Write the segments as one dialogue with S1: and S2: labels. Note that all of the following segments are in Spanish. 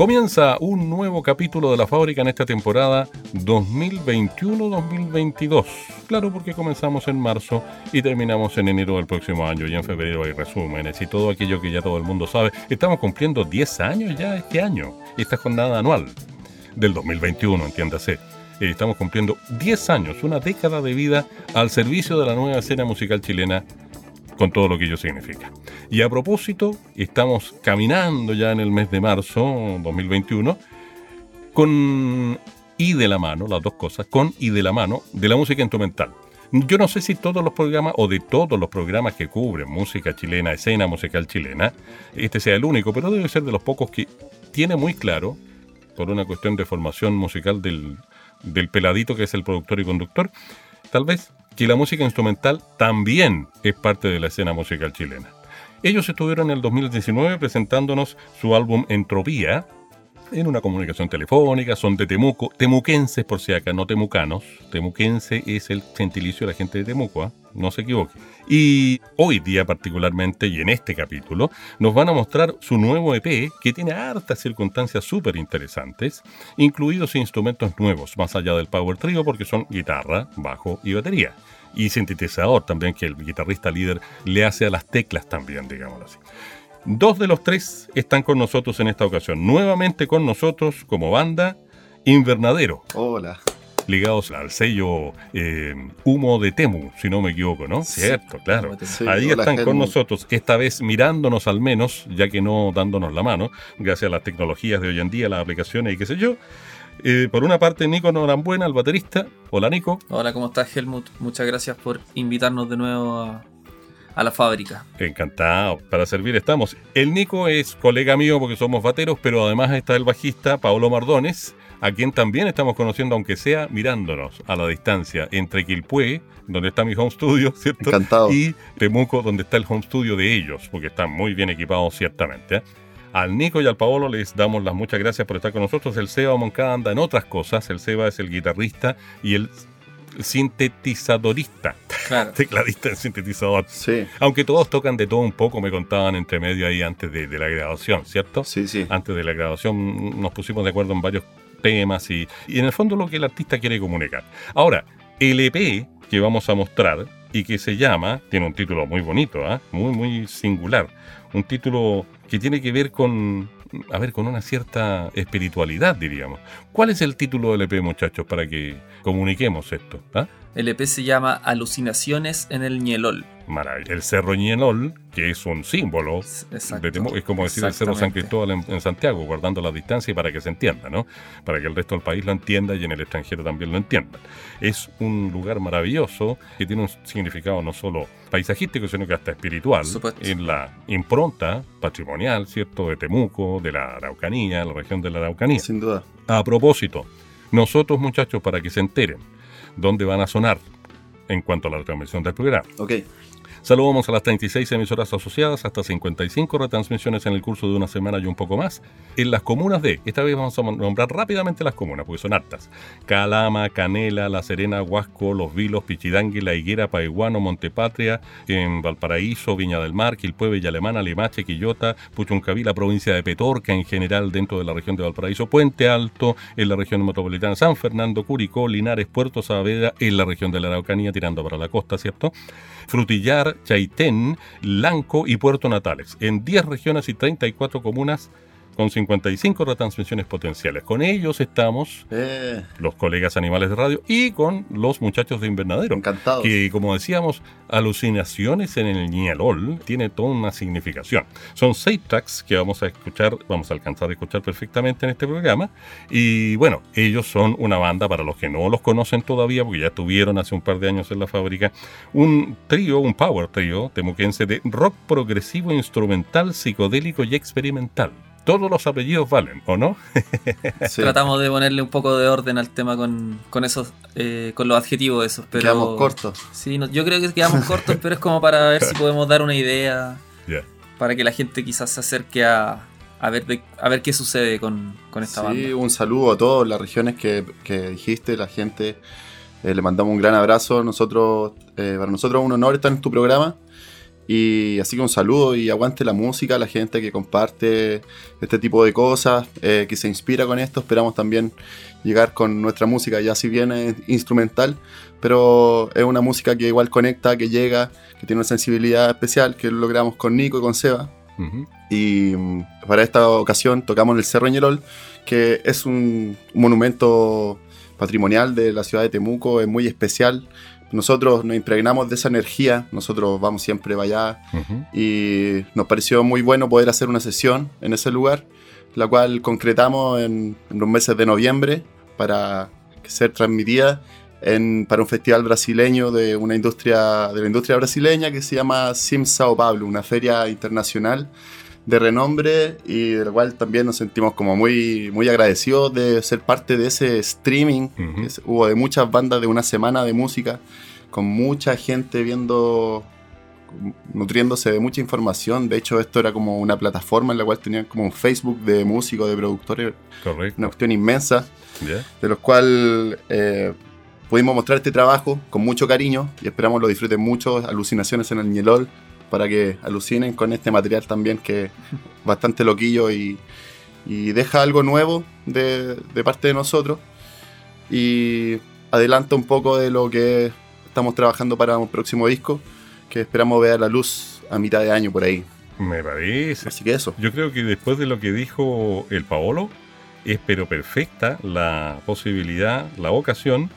S1: Comienza un nuevo capítulo de la fábrica en esta temporada 2021-2022. Claro, porque comenzamos en marzo y terminamos en enero del próximo año y en febrero hay resúmenes y todo aquello que ya todo el mundo sabe. Estamos cumpliendo 10 años ya este año, esta jornada anual del 2021, entiéndase. Eh, estamos cumpliendo 10 años, una década de vida al servicio de la nueva escena musical chilena con todo lo que ello significa. Y a propósito, estamos caminando ya en el mes de marzo 2021 con y de la mano, las dos cosas, con y de la mano de la música instrumental. Yo no sé si todos los programas o de todos los programas que cubren música chilena, escena musical chilena, este sea el único, pero debe ser de los pocos que tiene muy claro, por una cuestión de formación musical del, del peladito que es el productor y conductor, tal vez que la música instrumental también es parte de la escena musical chilena. Ellos estuvieron en el 2019 presentándonos su álbum Entropía, en una comunicación telefónica, son de Temuco, temuquenses por si acá, no temucanos. Temuquense es el gentilicio de la gente de Temuco, ¿ah? no se equivoque. Y hoy día particularmente, y en este capítulo, nos van a mostrar su nuevo EP que tiene hartas circunstancias súper interesantes, incluidos instrumentos nuevos, más allá del Power Trio, porque son guitarra, bajo y batería. Y sintetizador también, que el guitarrista líder le hace a las teclas también, digámoslo así. Dos de los tres están con nosotros en esta ocasión. Nuevamente con nosotros como banda Invernadero.
S2: Hola.
S1: Ligados al sello eh, Humo de Temu, si no me equivoco, ¿no? Cierto, claro. Ahí están con nosotros, esta vez mirándonos al menos, ya que no dándonos la mano, gracias a las tecnologías de hoy en día, las aplicaciones y qué sé yo. Eh, por una parte, Nico Norambuena, el baterista. Hola, Nico.
S3: Hola, ¿cómo estás, Helmut? Muchas gracias por invitarnos de nuevo a, a la fábrica.
S1: Encantado, para servir estamos. El Nico es colega mío porque somos bateros, pero además está el bajista Paolo Mardones, a quien también estamos conociendo, aunque sea mirándonos a la distancia, entre Quilpué, donde está mi home studio, ¿cierto?
S2: Encantado.
S1: Y Temuco, donde está el home studio de ellos, porque están muy bien equipados ciertamente. ¿eh? Al Nico y al Paolo les damos las muchas gracias por estar con nosotros. El Seba Moncada anda en otras cosas. El Seba es el guitarrista y el sintetizadorista.
S3: Claro.
S1: Tecladista en sintetizador.
S2: Sí.
S1: Aunque todos tocan de todo un poco, me contaban entre medio ahí antes de, de la grabación, ¿cierto?
S2: Sí, sí.
S1: Antes de la grabación nos pusimos de acuerdo en varios temas y, y en el fondo lo que el artista quiere comunicar. Ahora, el EP que vamos a mostrar y que se llama, tiene un título muy bonito, ¿ah? muy, muy singular, un título que tiene que ver con, a ver, con una cierta espiritualidad, diríamos. ¿Cuál es el título del EP, muchachos, para que comuniquemos esto? ¿ah?
S3: El EP se llama Alucinaciones en el Ñelol.
S1: Maravilla. El Cerro Ñelol, que es un símbolo,
S3: Exacto.
S1: de Temuco, es como decir el Cerro San. Cristóbal en, en Santiago, guardando la distancia y para que se entienda, ¿no? Para que el resto del país lo entienda y en el extranjero también lo entiendan. Es un lugar maravilloso que tiene un significado no solo paisajístico, sino que hasta espiritual,
S3: supuesto.
S1: en la impronta patrimonial, ¿cierto?, de Temuco, de la Araucanía, la región de la Araucanía.
S2: Sin duda.
S1: A propósito, nosotros muchachos, para que se enteren dónde van a sonar en cuanto a la transmisión del programa. Saludamos a las 36 emisoras asociadas, hasta 55 retransmisiones en el curso de una semana y un poco más, en las comunas de, esta vez vamos a nombrar rápidamente las comunas, porque son hartas, Calama, Canela, La Serena, Huasco, Los Vilos, Pichidangui, La Higuera, Paiguano, Montepatria, en Valparaíso, Viña del Mar, Quilpue, Villa Alemana, Limache, Quillota, Puchuncaví, la provincia de Petorca en general dentro de la región de Valparaíso, Puente Alto en la región metropolitana, San Fernando, Curicó, Linares, Puerto Saavedra en la región de la Araucanía, tirando para la costa, ¿cierto? Frutillar, Chaitén, Lanco y Puerto Natales, en 10 regiones y 34 comunas con 55 retransmisiones potenciales. Con ellos estamos
S2: Eh,
S1: los colegas animales de radio y con los muchachos de Invernadero.
S2: encantados.
S1: Que, como decíamos, alucinaciones en el Ñalol tiene toda una significación. Son seis tracks que vamos a escuchar, vamos a alcanzar a escuchar perfectamente en este programa. Y bueno, ellos son una banda, para los que no los conocen todavía, porque ya estuvieron hace un par de años en la fábrica, un trío, un power trío temuquense de rock progresivo, instrumental, psicodélico y experimental. Todos los apellidos valen, ¿o no?
S3: Tratamos de ponerle un poco de orden al tema con, esos, eh, con los adjetivos esos, pero...
S2: Quedamos cortos.
S3: Sí, yo creo que quedamos cortos, pero es como para ver si podemos dar una idea, para que la gente quizás se acerque a, a ver, a ver qué sucede con, esta banda.
S2: Sí, un saludo a todas las regiones que, dijiste, la gente. Eh, le mandamos un gran abrazo. Nosotros, eh, para nosotros es un honor estar en tu programa. Y así que un saludo y aguante la música, la gente que comparte este tipo de cosas, eh, que se inspira con esto. Esperamos también llegar con nuestra música, ya si bien es instrumental, pero es una música que igual conecta, que llega, que tiene una sensibilidad especial, que lo logramos con Nico y con Seba. Y mm, para esta ocasión tocamos el Cerro Ñelol, que es un monumento patrimonial de la ciudad de Temuco, es muy especial. Nosotros nos impregnamos de esa energía, nosotros vamos siempre para allá. Y nos pareció muy bueno poder hacer una sesión en ese lugar, la cual concretamos en, los meses de noviembre para ser transmitida en, para un festival brasileño de una industria de la industria brasileña que se llama Sim Sao Paulo, una feria internacional de renombre y del cual también nos sentimos como muy, muy agradecidos de ser parte de ese streaming. hubo de muchas bandas de una semana de música, con mucha gente viendo, nutriéndose de mucha información. De hecho, esto era como una plataforma en la cual tenían como un Facebook de músicos, de productores.
S1: Correcto.
S2: Una cuestión inmensa, de los cuales... Eh, pudimos mostrar este trabajo con mucho cariño y esperamos lo disfruten mucho. Alucinaciones en el Ñelol, para que alucinen con este material también que es bastante loquillo y, deja algo nuevo de, parte de nosotros y adelanta un poco de lo que estamos trabajando para un próximo disco que esperamos ver a la luz a mitad de año por ahí.
S1: Me parece.
S2: Así que eso.
S1: Yo creo que después de lo que dijo el Paolo, es pero perfecta la posibilidad, la ocasión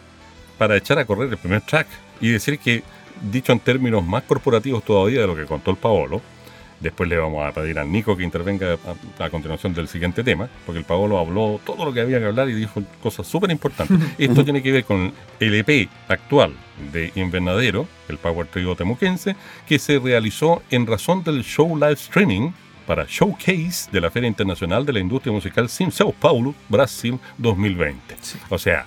S1: para echar a correr el primer track y decir que dicho en términos más corporativos todavía de lo que contó el Paolo. Después le vamos a pedir al Nico que intervenga a, continuación del siguiente tema, porque el Paolo habló todo lo que había que hablar y dijo cosas súper importantes. Esto tiene que ver con el EP actual de Invernadero, el Power Trio temuquense, que se realizó en razón del show live streaming para Showcase de la Feria Internacional de la Industria Musical Sim Sao Paulo, Brasil 2020. O sea,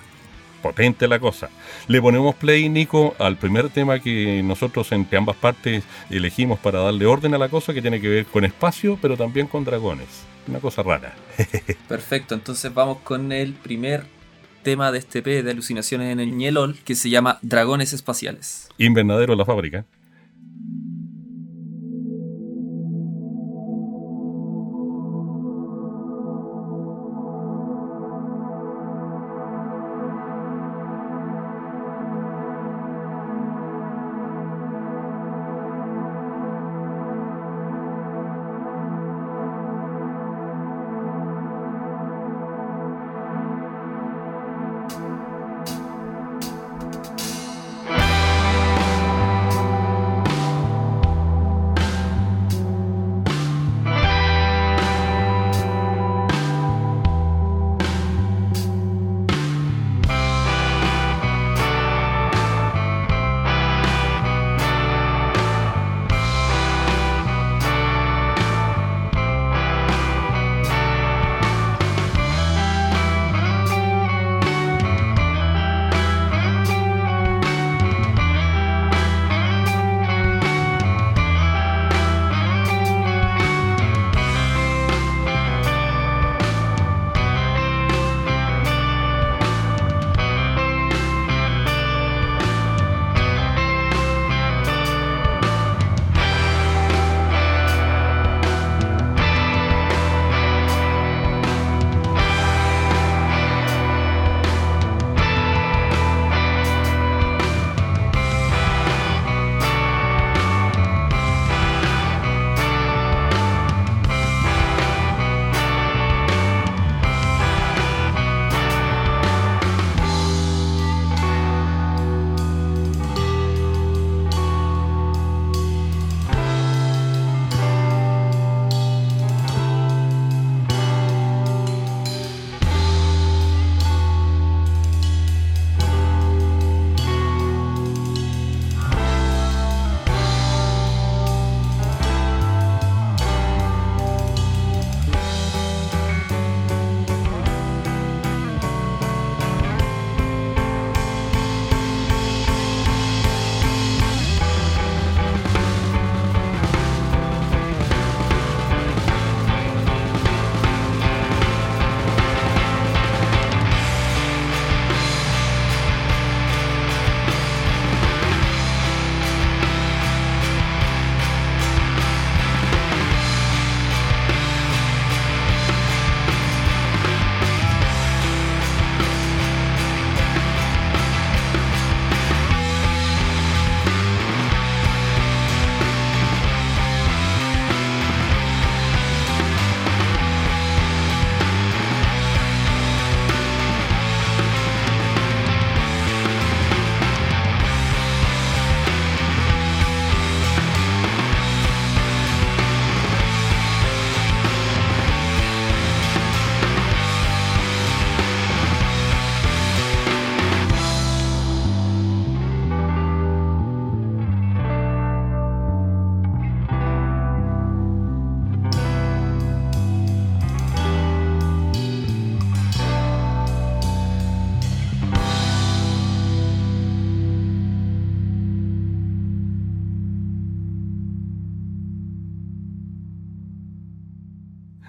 S1: potente la cosa. Le ponemos play, Nico, al primer tema que nosotros entre ambas partes elegimos para darle orden a la cosa, que tiene que ver con espacio, pero también con dragones. Una cosa rara.
S3: Perfecto, entonces vamos con el primer tema de este P de alucinaciones en el Ñelol, que se llama Dragones Espaciales.
S1: Invernadero la fábrica.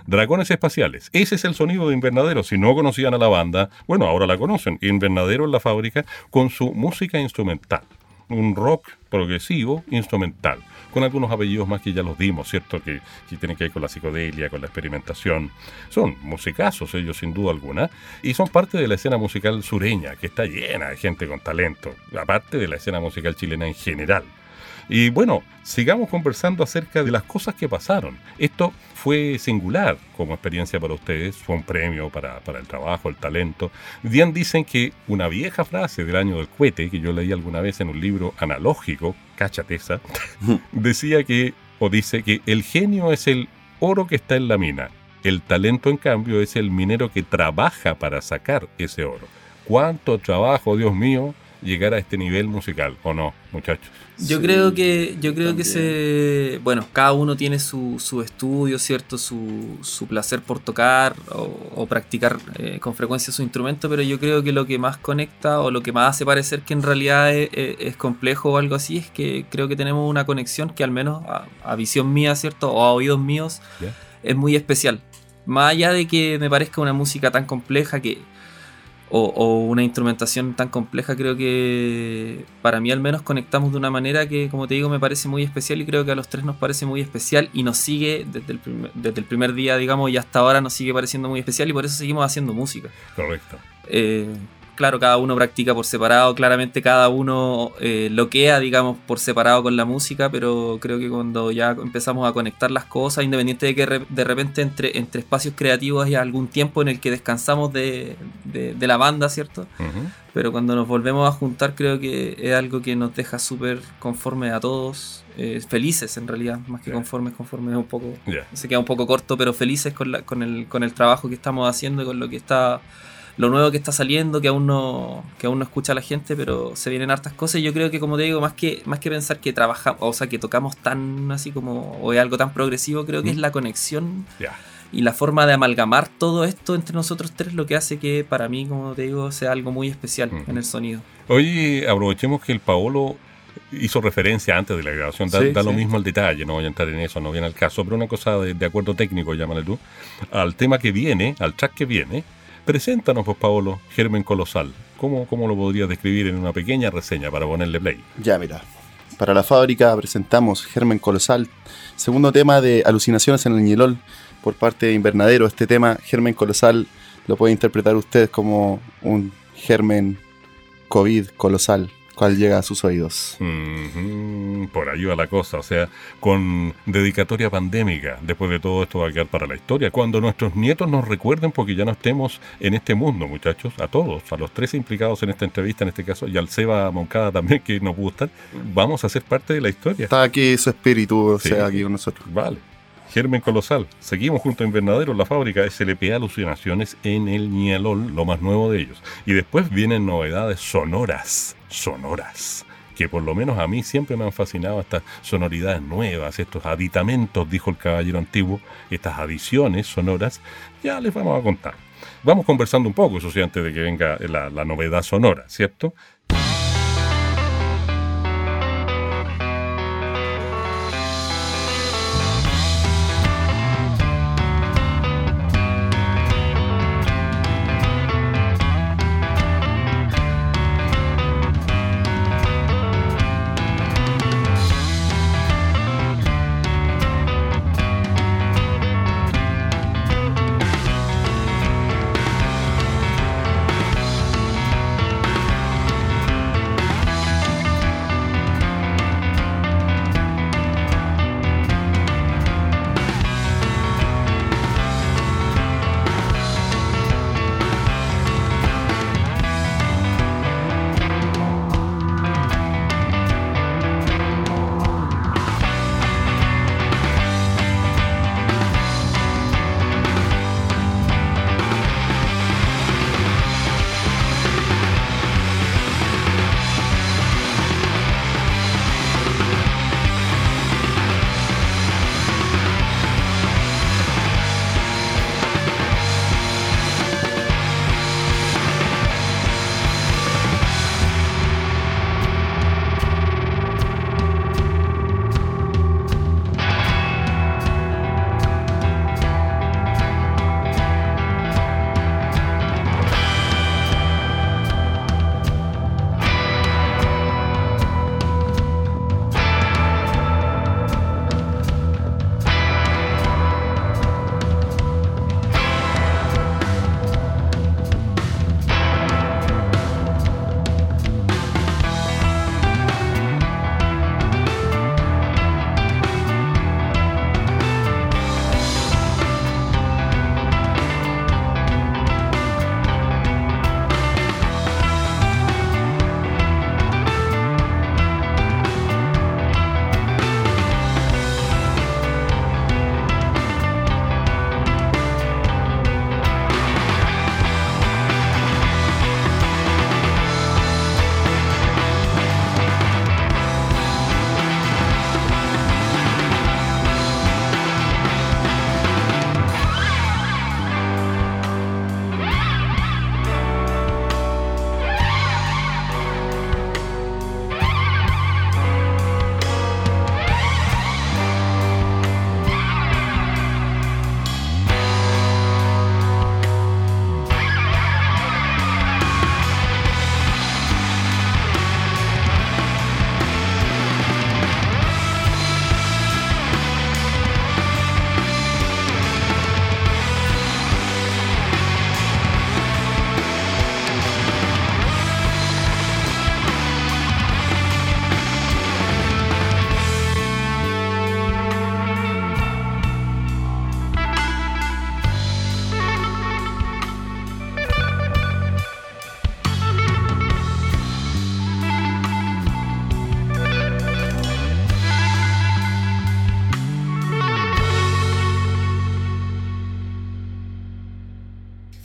S1: Dragones Espaciales. Ese es el sonido de Invernadero. Si no conocían a la banda, bueno, ahora la conocen. Invernadero en la fábrica con su música instrumental. Un rock progresivo instrumental con algunos apellidos más que ya los dimos, ¿cierto? Que, que tienen que ver con la psicodelia, con la experimentación. Son musicazos ellos, sin duda alguna, y son parte de la escena musical sureña, que está llena de gente con talento, aparte de la escena musical chilena en general. Y bueno, sigamos conversando acerca de las cosas que pasaron. Esto fue singular como experiencia para ustedes, fue un premio para, el trabajo, el talento. Bien dicen que una vieja frase del año del cohete, que yo leí alguna vez en un libro analógico, cachateza, decía que, o dice que el genio es el oro que está en la mina. El talento, en cambio, es el minero que trabaja para sacar ese oro. ¿Cuánto trabajo, Dios mío, llegar a este nivel musical, ¿o no, muchachos?
S3: Yo creo que, yo creo que se. Bueno, cada uno tiene su, su estudio, ¿cierto? Su, su placer por tocar o, practicar eh, con frecuencia su instrumento, pero yo creo que lo que más conecta o lo que más hace parecer que en realidad es, complejo o algo así es que creo que tenemos una conexión que al menos a, visión mía, ¿cierto? O a oídos míos es muy especial. Más allá de que me parezca una música tan compleja que o, una instrumentación tan compleja, creo que para mí al menos conectamos de una manera que, como te digo, me parece muy especial y creo que a los tres nos parece muy especial y nos sigue desde el primer, desde el primer día, digamos, y hasta ahora nos sigue pareciendo muy especial y por eso seguimos haciendo música.
S1: Correcto.
S3: Eh, claro, cada uno practica por separado, claramente cada uno eh, loquea, digamos, por separado con la música, pero creo que cuando ya empezamos a conectar las cosas, independiente de que de repente entre, entre espacios creativos hay algún tiempo en el que descansamos de, la banda, ¿cierto? Pero cuando nos volvemos a juntar creo que es algo que nos deja súper conforme a todos, eh, felices en realidad, más que conformes, conformes es un poco, se queda un poco corto, pero felices con, la, con, el, con el trabajo que estamos haciendo y con lo que está lo nuevo que está saliendo, que aún no, que aún no escucha la gente, pero se vienen hartas cosas. Y yo creo que, como te digo, más que, más que pensar que trabajamos, o sea, que tocamos tan así como, o es algo tan progresivo, creo que es la conexión y la forma de amalgamar todo esto entre nosotros tres lo que hace que para mí, como te digo, sea algo muy especial en el sonido.
S1: Oye, aprovechemos que el Paolo hizo referencia antes de la grabación, da, lo mismo el detalle, no voy a entrar en eso, no viene al caso, pero una cosa de, de acuerdo técnico, llámale tú, al tema que viene, al track que viene, Preséntanos, pues, Paolo, Germen Colosal. ¿Cómo, ¿Cómo lo podrías describir en una pequeña reseña para ponerle play?
S2: Ya, mira. Para la fábrica presentamos Germen Colosal, segundo tema de Alucinaciones en el Ñelol por parte de Invernadero. Este tema, Germen Colosal, lo puede interpretar usted como un germen COVID colosal cual llega a sus oídos.
S1: Por ahí va la cosa, o sea, con dedicatoria pandémica, después de todo esto va a quedar para la historia. Cuando nuestros nietos nos recuerden, porque ya no estemos en este mundo, muchachos, a todos, a los tres implicados en esta entrevista, en este caso, y al Seba Moncada también, que nos gusta, vamos a ser parte de la historia.
S2: Está aquí su espíritu, o sea, aquí con nosotros.
S1: Vale. Germen Colosal. Seguimos junto a Invernadero, la fábrica SLP Alucinaciones en el Nialol, lo más nuevo de ellos. Y después vienen novedades sonoras, sonoras que por lo menos a mí siempre me han fascinado estas sonoridades nuevas, estos aditamentos, dijo el caballero antiguo, estas adiciones sonoras, ya les vamos a contar. Vamos conversando un poco, eso sí, antes de que venga la novedad sonora, ¿cierto?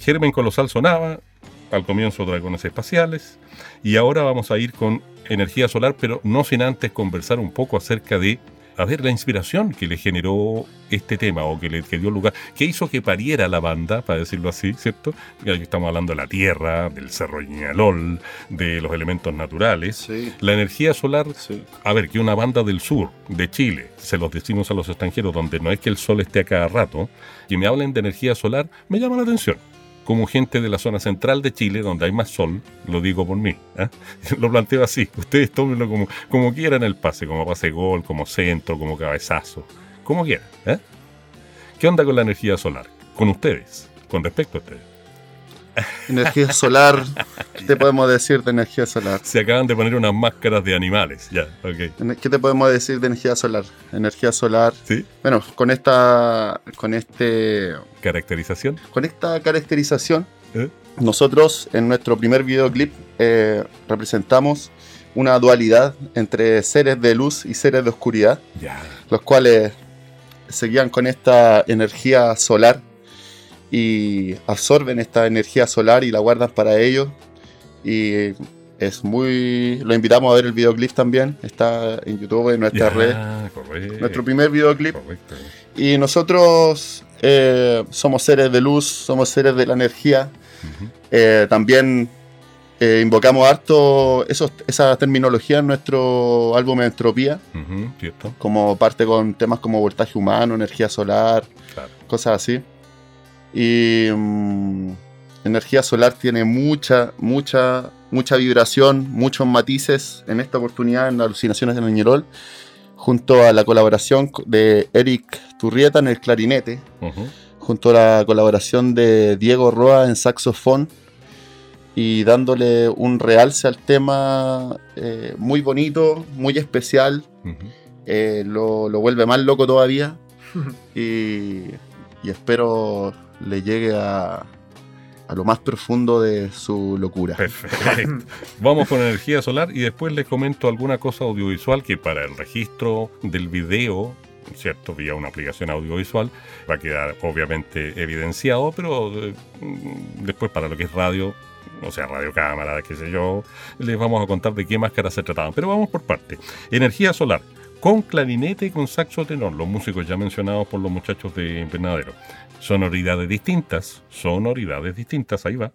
S1: Germen Colosal sonaba, al comienzo Dragones Espaciales, y ahora vamos a ir con energía solar, pero no sin antes conversar un poco acerca de a ver la inspiración que le generó este tema o que le dio lugar, que hizo que pariera la banda, para decirlo así, ¿cierto? Ya que estamos hablando de la Tierra, del Cerro Ñalol, de los elementos naturales. La energía solar, a ver, que una banda del sur, de Chile, se los decimos a los extranjeros, donde no es que el sol esté a cada rato, que me hablen de energía solar, me llama la atención como gente de la zona central de Chile, donde hay más sol, lo digo por mí, ¿eh? lo planteo así, ustedes tómenlo como, como quieran el pase, como pase gol, como centro, como cabezazo, como quieran. ¿eh? ¿Qué onda con la energía solar? Con ustedes, con respecto a ustedes.
S2: Energía solar. ¿Qué te podemos decir de energía solar?
S1: Se acaban de poner unas máscaras de animales, ya, ok.
S2: ¿Qué te podemos decir de energía solar? Energía solar.
S1: Sí.
S2: Bueno, con esta. con este.
S1: ¿Caracterización?
S2: Con esta caracterización, ¿Eh? nosotros en nuestro primer videoclip eh, representamos una dualidad entre seres de luz y seres de oscuridad. Los cuales seguían con esta energía solar y absorben esta energía solar y la guardan para ellos. Y es muy. Lo invitamos a ver el videoclip también. Está en YouTube, en nuestra red. Nuestro primer videoclip. Y nosotros eh, somos seres de luz, somos seres de la energía. Eh, también eh, invocamos harto esos, esa terminología en nuestro álbum Entropía. como parte con temas como voltaje humano, energía solar, cosas así. Y mm, energía solar tiene mucha, mucha, mucha vibración, muchos matices en esta oportunidad en Alucinaciones de Ñerol, junto a la colaboración de Eric Turrieta en el clarinete, junto a la colaboración de Diego Roa en saxofón y dándole un realce al tema eh, muy bonito, muy especial. Eh, lo, vuelve más loco todavía. y, y espero le llegue a, a lo más profundo de su locura.
S1: Perfecto. Vamos con energía solar y después les comento alguna cosa audiovisual que para el registro del video, ¿cierto? Vía una aplicación audiovisual, va a quedar obviamente evidenciado, pero eh, después para lo que es radio, o sea, radio cámara, qué sé yo, les vamos a contar de qué máscaras se trataban. Pero vamos por parte. Energía solar con clarinete y con saxo tenor, los músicos ya mencionados por los muchachos de Invernadero. Sonoridades distintas, sonoridades distintas, ahí va.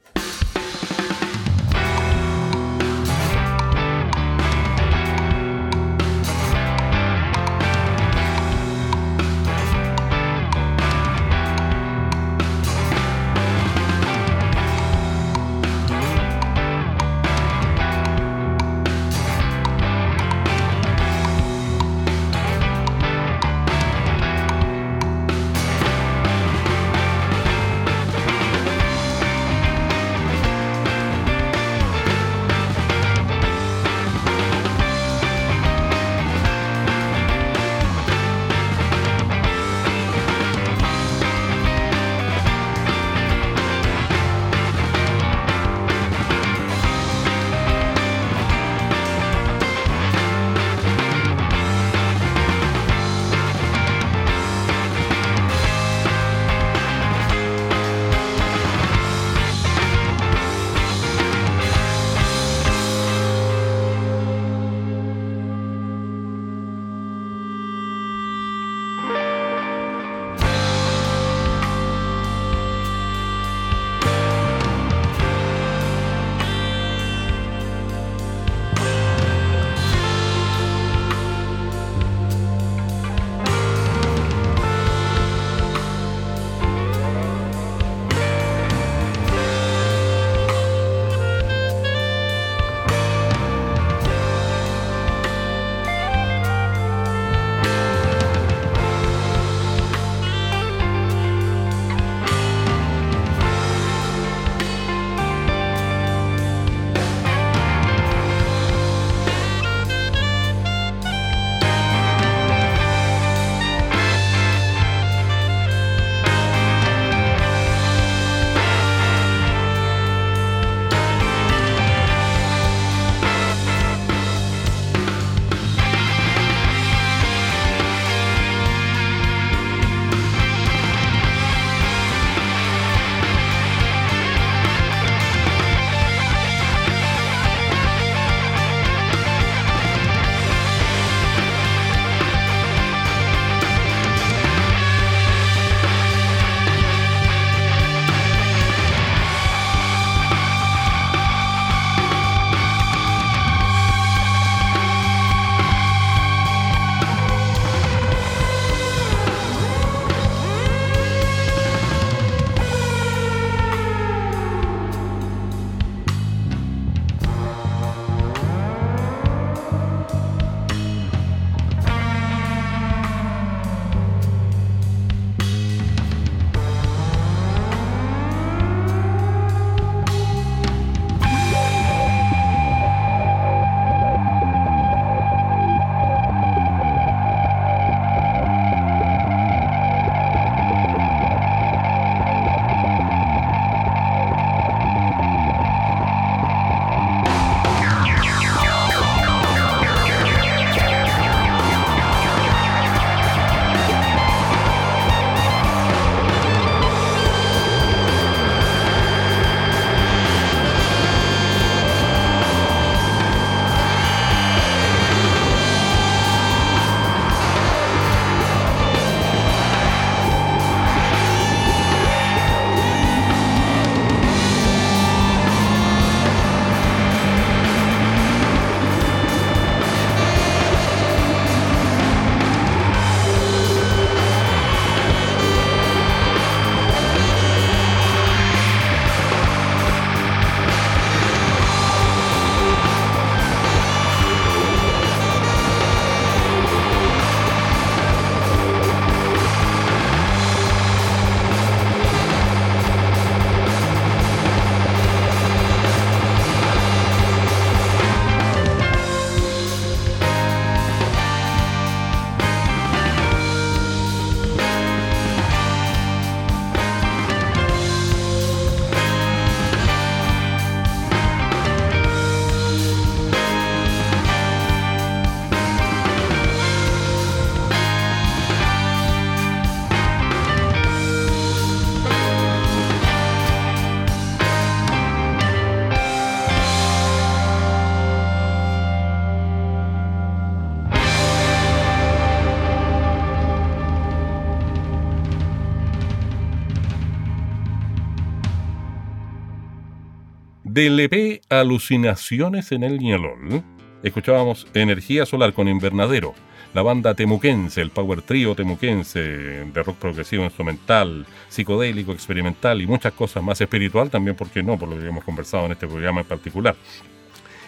S1: Del EP Alucinaciones en el Ñalol, escuchábamos Energía Solar con Invernadero, la banda temuquense, el power trio temuquense de rock progresivo instrumental, psicodélico, experimental y muchas cosas más espiritual también, porque no, por lo que hemos conversado en este programa en particular.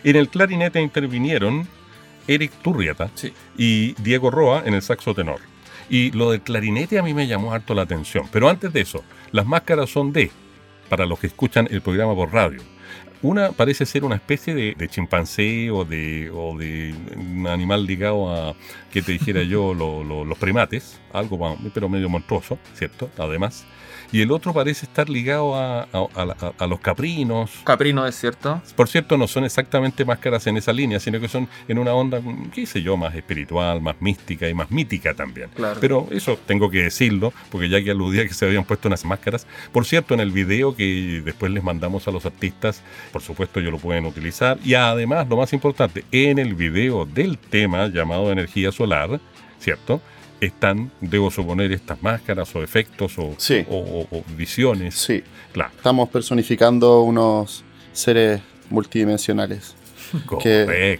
S1: En el clarinete intervinieron Eric Turriata y Diego Roa en el saxo tenor. Y lo del clarinete a mí me llamó harto la atención. Pero antes de eso, las máscaras son de, para los que escuchan el programa por radio. Una parece ser una especie de, chimpancé o de, o de un animal ligado a, que te dijera yo, los primates, algo pero medio monstruoso, ¿cierto? Además y el otro parece estar ligado a, los caprinos.
S3: Caprino es cierto.
S1: Por cierto, no son exactamente máscaras en esa línea, sino que son en una onda, qué sé yo, más espiritual, más mística y más mítica también. Pero eso tengo que decirlo, porque ya que aludía que se habían puesto unas máscaras. Por cierto, en el video que después les mandamos a los artistas, por supuesto ellos lo pueden utilizar. Y además, lo más importante, en el video del tema llamado Energía Solar, ¿cierto? Están, debo suponer, estas máscaras o efectos o, visiones.
S2: Sí, claro. Estamos personificando unos seres multidimensionales. Que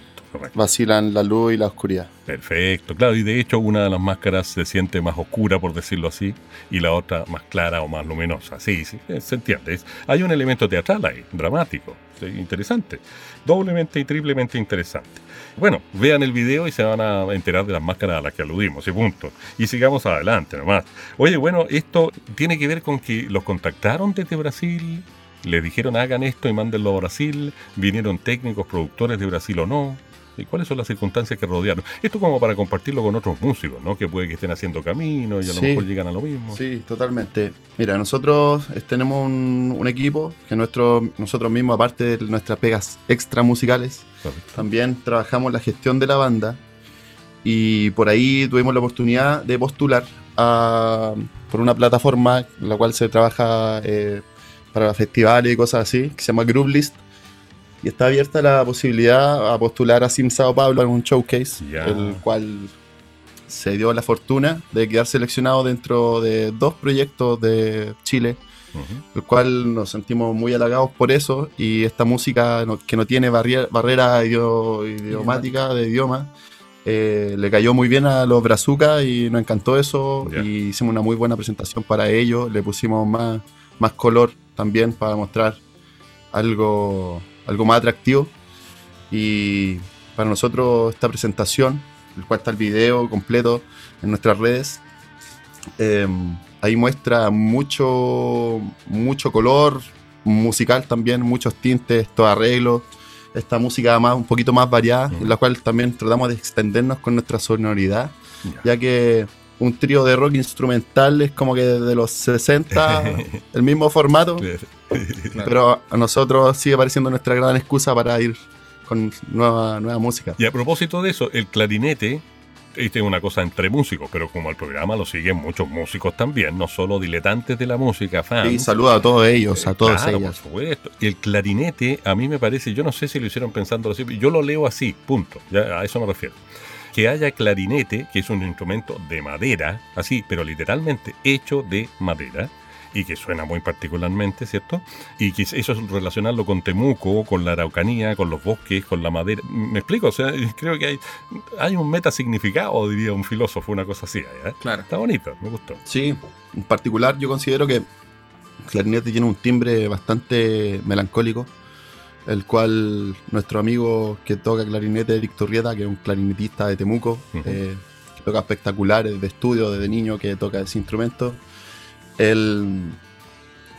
S2: vacilan la luz y la oscuridad.
S1: Perfecto, claro, y de hecho una de las máscaras se siente más oscura, por decirlo así, y la otra más clara o más luminosa. Sí, sí, se entiende. Hay un elemento teatral ahí, dramático, interesante, doblemente y triplemente interesante. Bueno, vean el video y se van a enterar de las máscaras a las que aludimos y punto. Y sigamos adelante nomás. Oye, bueno, esto tiene que ver con que los contactaron desde Brasil, les dijeron hagan esto y mándenlo a Brasil, vinieron técnicos, productores de Brasil o no. ¿Y cuáles son las circunstancias que rodearon? Esto como para compartirlo con otros músicos, ¿no? Que puede que estén haciendo camino y a lo mejor llegan a lo mismo.
S2: Sí, totalmente. Mira, nosotros tenemos un, equipo que nuestro, nosotros mismos, aparte de nuestras pegas extra musicales, también trabajamos la gestión de la banda y por ahí tuvimos la oportunidad de postular a, por una plataforma en la cual se trabaja eh, para festivales y cosas así, que se llama Group List y está abierta la posibilidad a postular a Sim Sao Paulo en un showcase, el cual se dio la fortuna de quedar seleccionado dentro de dos proyectos de Chile, el cual nos sentimos muy halagados por eso y esta música que no tiene barrera idiomática de idioma. Eh, le cayó muy bien a los brazucas y nos encantó eso y hicimos una muy buena presentación para ellos, le pusimos más, más color también para mostrar algo algo más atractivo. Y para nosotros esta presentación, el cual está el video completo en nuestras redes, em, ahí muestra mucho, mucho color musical también, muchos tintes, todo arreglos. Esta música más, un poquito más variada, en la cual también tratamos de extendernos con nuestra sonoridad, ya que un trío de rock instrumental es como que desde los 60, el mismo formato, pero a nosotros sigue pareciendo nuestra gran excusa para ir con nueva, nueva música.
S1: Y a propósito de eso, el clarinete este es una cosa entre músicos, pero como el programa lo siguen muchos músicos también, no solo diletantes de la música, fans.
S2: Y saluda a todos ellos, a todos ellos. Por
S1: supuesto. El clarinete, a mí me parece, yo no sé si lo hicieron pensando así, yo lo leo así, punto. Ya, a eso me refiero que haya clarinete, que es un instrumento de madera, así, pero literalmente hecho de madera, y que suena muy particularmente, ¿cierto? Y que eso es relacionarlo con Temuco, con la Araucanía, con los bosques, con la madera. ¿Me explico? O sea, creo que hay, hay un metasignificado, diría un filósofo, una cosa así. ¿eh? Claro. Está bonito, me gustó.
S2: Sí, en particular yo considero que el clarinete tiene un timbre bastante melancólico el cual nuestro amigo que toca clarinete, Eric Turrieta, que es un clarinetista de Temuco, eh, que toca espectaculares de estudio desde niño, que toca ese instrumento. Él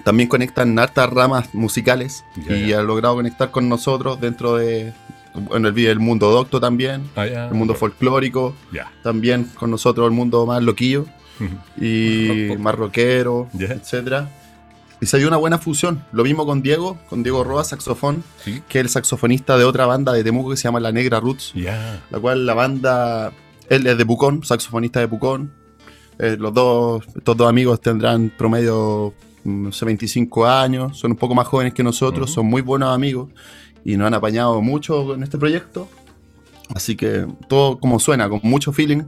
S2: también conecta en hartas ramas musicales y ha logrado conectar con nosotros dentro de en el, el mundo docto también, ah, el mundo folclórico, también con nosotros el mundo más loquillo y más rockero, etcétera y se dio una buena fusión. Lo mismo con Diego, con Diego Roa, saxofón, que es el saxofonista de otra banda de Temuco que se llama La Negra Roots. La cual la banda, él es de Pucón, saxofonista de Pucón. Eh, los dos, estos dos amigos tendrán promedio, mm, no sé, 25 años, son un poco más jóvenes que nosotros, son muy buenos amigos y nos han apañado mucho en este proyecto. Así que todo como suena, con mucho feeling.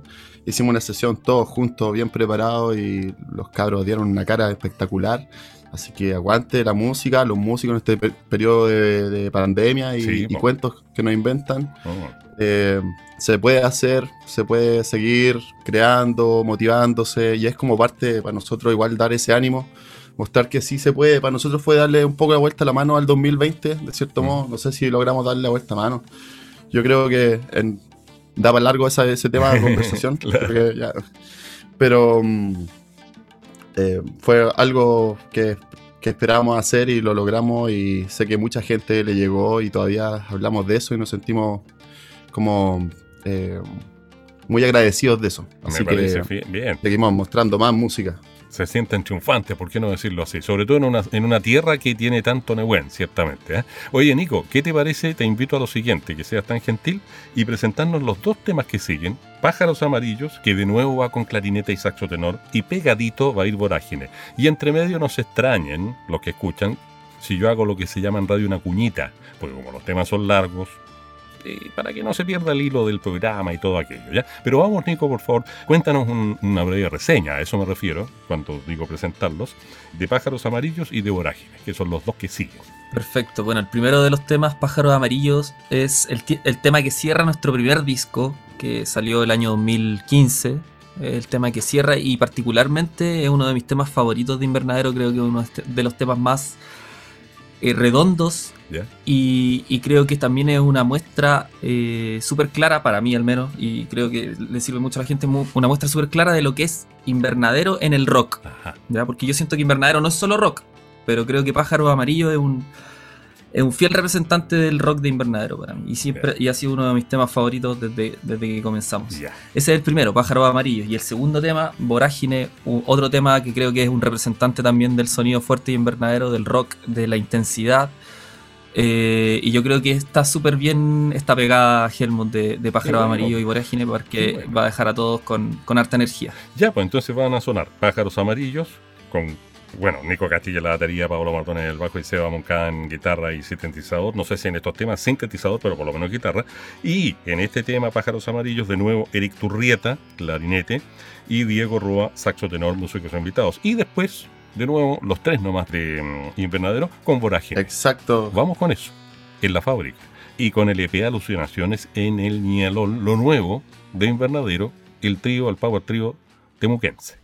S2: Hicimos una sesión todos juntos, bien preparados y los cabros dieron una cara espectacular Así que aguante la música, los músicos en este pe- periodo de, de pandemia y,
S1: Sí,
S2: y
S1: po.
S2: cuentos que nos inventan.
S1: Oh,
S2: Eh, se puede hacer, se puede seguir creando, motivándose y es como parte para nosotros igual dar ese ánimo, mostrar que sí se puede. Para nosotros fue darle un poco la vuelta a la mano al 2020, de cierto
S1: Mm.
S2: modo. No sé si logramos darle la vuelta a mano. Yo creo que en, da para largo esa- ese tema de conversación.
S1: Claro.
S2: ya- pero mm, eh, fue algo que, que esperábamos hacer y lo logramos y sé que mucha gente le llegó y todavía hablamos de eso y nos sentimos como eh, muy agradecidos de eso. Así que
S1: bien.
S2: seguimos mostrando más música.
S1: Se sienten triunfantes, ¿por qué no decirlo así? Sobre todo en una, en una tierra que tiene tanto Nehuen, ciertamente. ¿eh? Oye, Nico, ¿qué te parece? Te invito a lo siguiente, que seas tan gentil y presentarnos los dos temas que siguen. Pájaros Amarillos, que de nuevo va con clarineta y saxo tenor, y pegadito va a ir Vorágine. Y entre medio no se extrañen, los que escuchan, si yo hago lo que se llama en radio una cuñita, porque como los temas son largos, eh, para que no se pierda el hilo del programa y todo aquello, ¿ya? Pero vamos, Nico, por favor, cuéntanos un- una breve reseña, a eso me refiero, cuando digo presentarlos, de Pájaros Amarillos y de Vorágine, que son los dos que siguen.
S3: Perfecto. Bueno, el primero de los temas, Pájaros Amarillos, es el, el tema que cierra nuestro primer disco, que salió el año 2015. El tema que cierra y particularmente es uno de mis temas favoritos de Invernadero, creo que uno este- de los temas más eh, redondos y, y creo que también es una muestra eh, súper clara, para mí al menos, y creo que le sirve mucho a la gente, una muestra súper clara de lo que es Invernadero en el rock.
S1: Ajá.
S3: ¿ya? Porque yo siento que Invernadero no es solo rock, pero creo que Pájaro Amarillo es un, es un fiel representante del rock de Invernadero para mí. Y siempre y ha sido uno de mis temas favoritos desde, desde que comenzamos. Ese es el primero, Pájaro Amarillo. Y el segundo tema, Vorágine, otro tema que creo que es un representante también del sonido fuerte de Invernadero, del rock, de la intensidad. Eh, y yo creo que está súper bien esta pegada Helmut de, de Pájaro
S1: bueno.
S3: Amarillo y Vorágine porque
S1: bueno.
S3: va a dejar a todos con, con harta energía.
S1: Ya, pues entonces van a sonar Pájaros Amarillos con, bueno, Nico Castilla en la batería, Pablo Martón en el bajo y Seba Moncada en guitarra y sintetizador. No sé si en estos temas sintetizador, pero por lo menos guitarra. Y en este tema, Pájaros Amarillos, de nuevo Eric Turrieta, clarinete, y Diego Rúa, saxo tenor, músicos invitados. Y después, de nuevo, los tres nomás de mm, Invernadero con Vorágine.
S2: Exacto.
S1: Vamos con eso, en la fábrica. Y con el EP Alucinaciones en el Nialol, lo nuevo de Invernadero, el trío, el Power Trío Temuquense.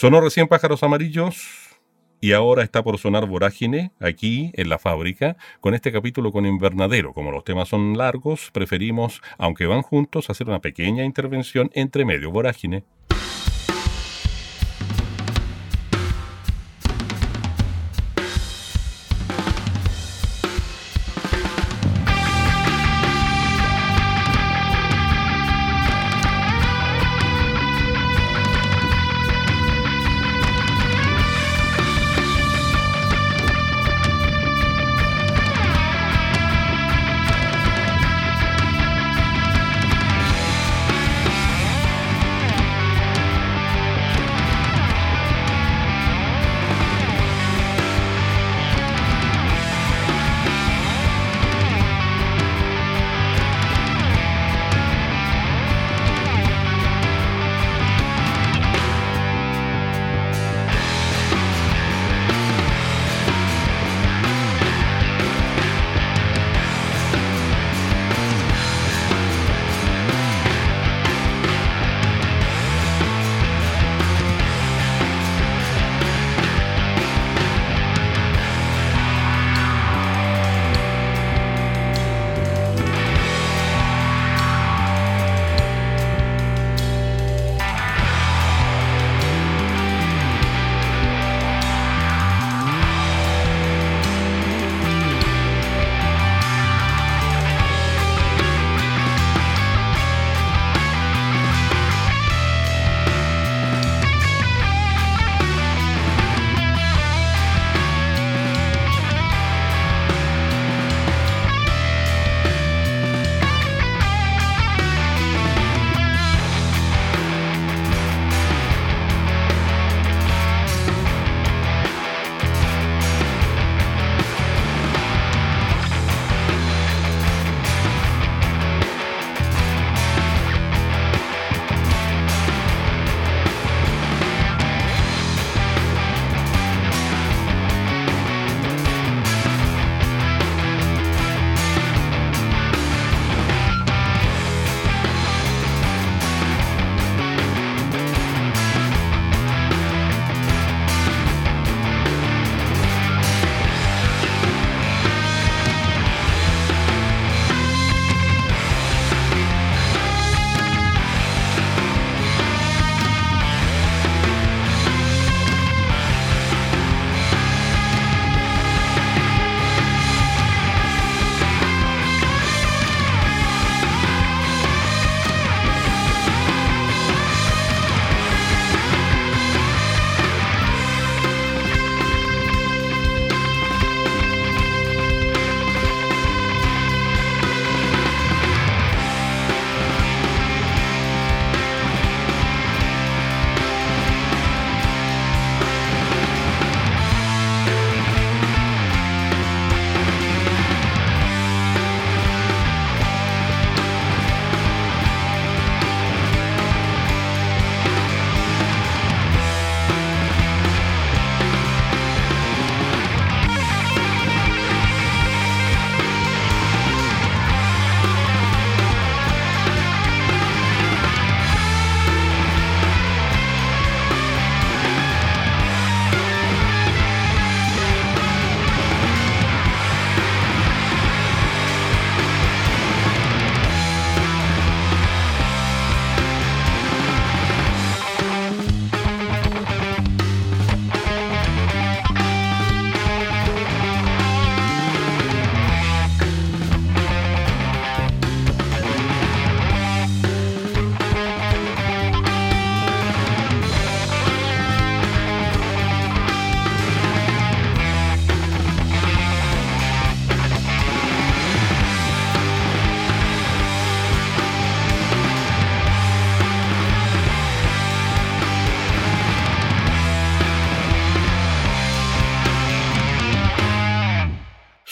S1: Sonó recién Pájaros Amarillos y ahora está por sonar Vorágine aquí en la fábrica con este capítulo con Invernadero. Como los temas son largos, preferimos, aunque van juntos, hacer una pequeña intervención entre medio Vorágine.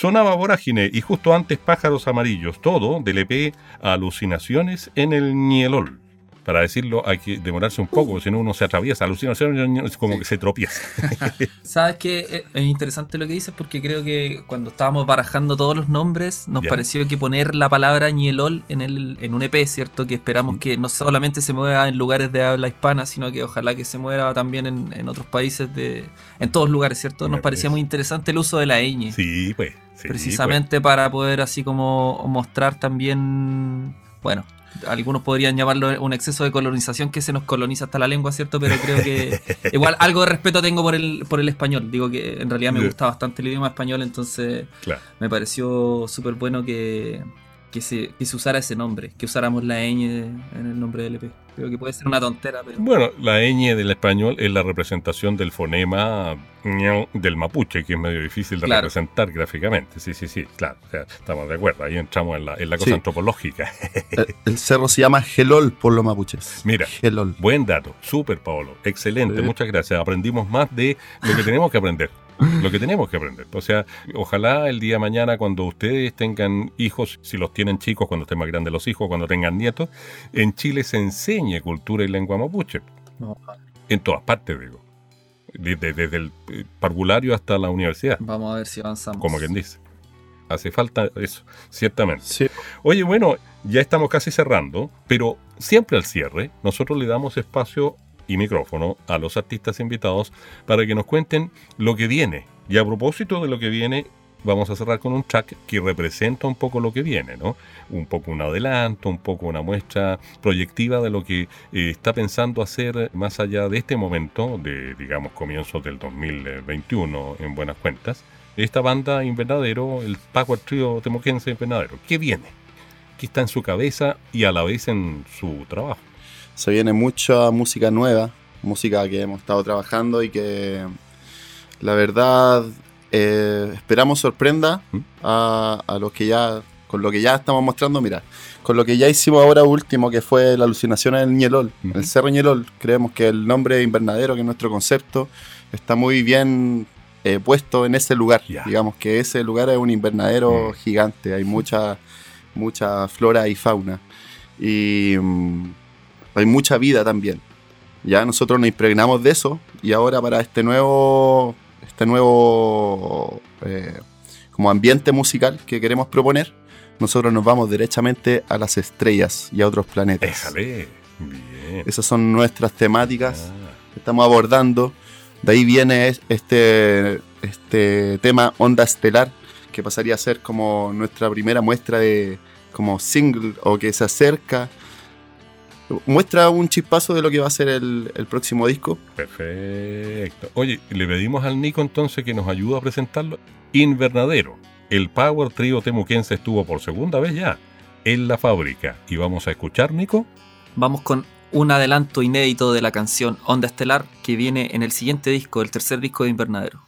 S1: Sonaba Vorágine y justo antes Pájaros Amarillos, todo del EP Alucinaciones en el Nielol. Para decirlo hay que demorarse un poco, si no uno se atraviesa. Alucinación es como que se tropieza.
S3: Sabes que es interesante lo que dices porque creo que cuando estábamos barajando todos los nombres, nos pareció que poner la palabra ñelol en, el, en un EP, ¿cierto? Que esperamos mm. que no solamente se mueva en lugares de habla hispana, sino que ojalá que se mueva también en, otros países, de en todos lugares, ¿cierto? Nos parecía muy interesante el uso de la ñ.
S1: Sí, pues.
S3: precisamente pues. para poder así como mostrar también, bueno, algunos podrían llamarlo un exceso de colonización que se nos coloniza hasta la lengua, ¿cierto? Pero creo que igual algo de respeto tengo por el, por el español. Digo que en realidad me gusta bastante el idioma español, entonces me pareció súper bueno que, que se, que se usara ese nombre, que usáramos la ñ en el nombre del EP. Creo que puede ser una tontera, pero...
S1: Bueno, la ñ del español es la representación del fonema del mapuche, que es medio difícil de representar gráficamente. Sí, sí, sí, claro. estamos de acuerdo. Ahí entramos en la, en la cosa antropológica.
S2: el, cerro se llama Gelol por los mapuches.
S1: Mira, Gelol. buen dato. Súper, Paolo. Excelente. Muchas gracias. Aprendimos más de lo que tenemos que aprender. lo que tenemos que aprender. O sea, ojalá el día de mañana cuando ustedes tengan hijos, si los tienen chicos, cuando estén más grandes los hijos, cuando tengan nietos, en Chile se enseñe cultura y lengua mapuche. En todas partes, digo. Desde, el parvulario hasta la universidad.
S3: Vamos a ver si avanzamos.
S1: Como quien dice. Hace falta eso, ciertamente. Oye, bueno, ya estamos casi cerrando, pero siempre al cierre nosotros le damos espacio y micrófono a los artistas invitados para que nos cuenten lo que viene. Y a propósito de lo que viene, vamos a cerrar con un track que representa un poco lo que viene, ¿no? Un poco un adelanto, un poco una muestra proyectiva de lo que eh, está pensando hacer más allá de este momento, de digamos comienzos del 2021 en buenas cuentas, esta banda Invernadero, el Power Trio Temoquense Invernadero. ¿Qué viene? ¿Qué está en su cabeza y a la vez en su trabajo?
S2: Se viene mucha música nueva, música que hemos estado trabajando y que la verdad eh, esperamos sorprenda ¿Mm? a, los que ya, con lo que ya estamos mostrando, mira, con lo que ya hicimos ahora último, que fue la alucinación en el Ñelol, el Cerro Ñelol, creemos que el nombre invernadero, que es nuestro concepto, está muy bien eh, puesto en ese lugar. Digamos que ese lugar es un invernadero mm. gigante, hay mucha, mucha flora y fauna. Y mm, hay mucha vida también. Ya nosotros nos impregnamos de eso y ahora para este nuevo, este nuevo eh, como ambiente musical que queremos proponer, nosotros nos vamos derechamente a las estrellas y a otros planetas.
S1: Déjale. Bien.
S2: Esas son nuestras temáticas ah. que estamos abordando. De ahí viene este, este tema Onda Estelar, que pasaría a ser como nuestra primera muestra de como single o que se acerca muestra un chispazo de lo que va a ser el, próximo disco.
S1: Perfecto. Oye, le pedimos al Nico entonces que nos ayude a presentarlo. Invernadero. El Power Trio Temuquense estuvo por segunda vez ya en la fábrica. ¿Y vamos a escuchar, Nico?
S3: Vamos con un adelanto inédito de la canción Onda Estelar que viene en el siguiente disco, el tercer disco de Invernadero.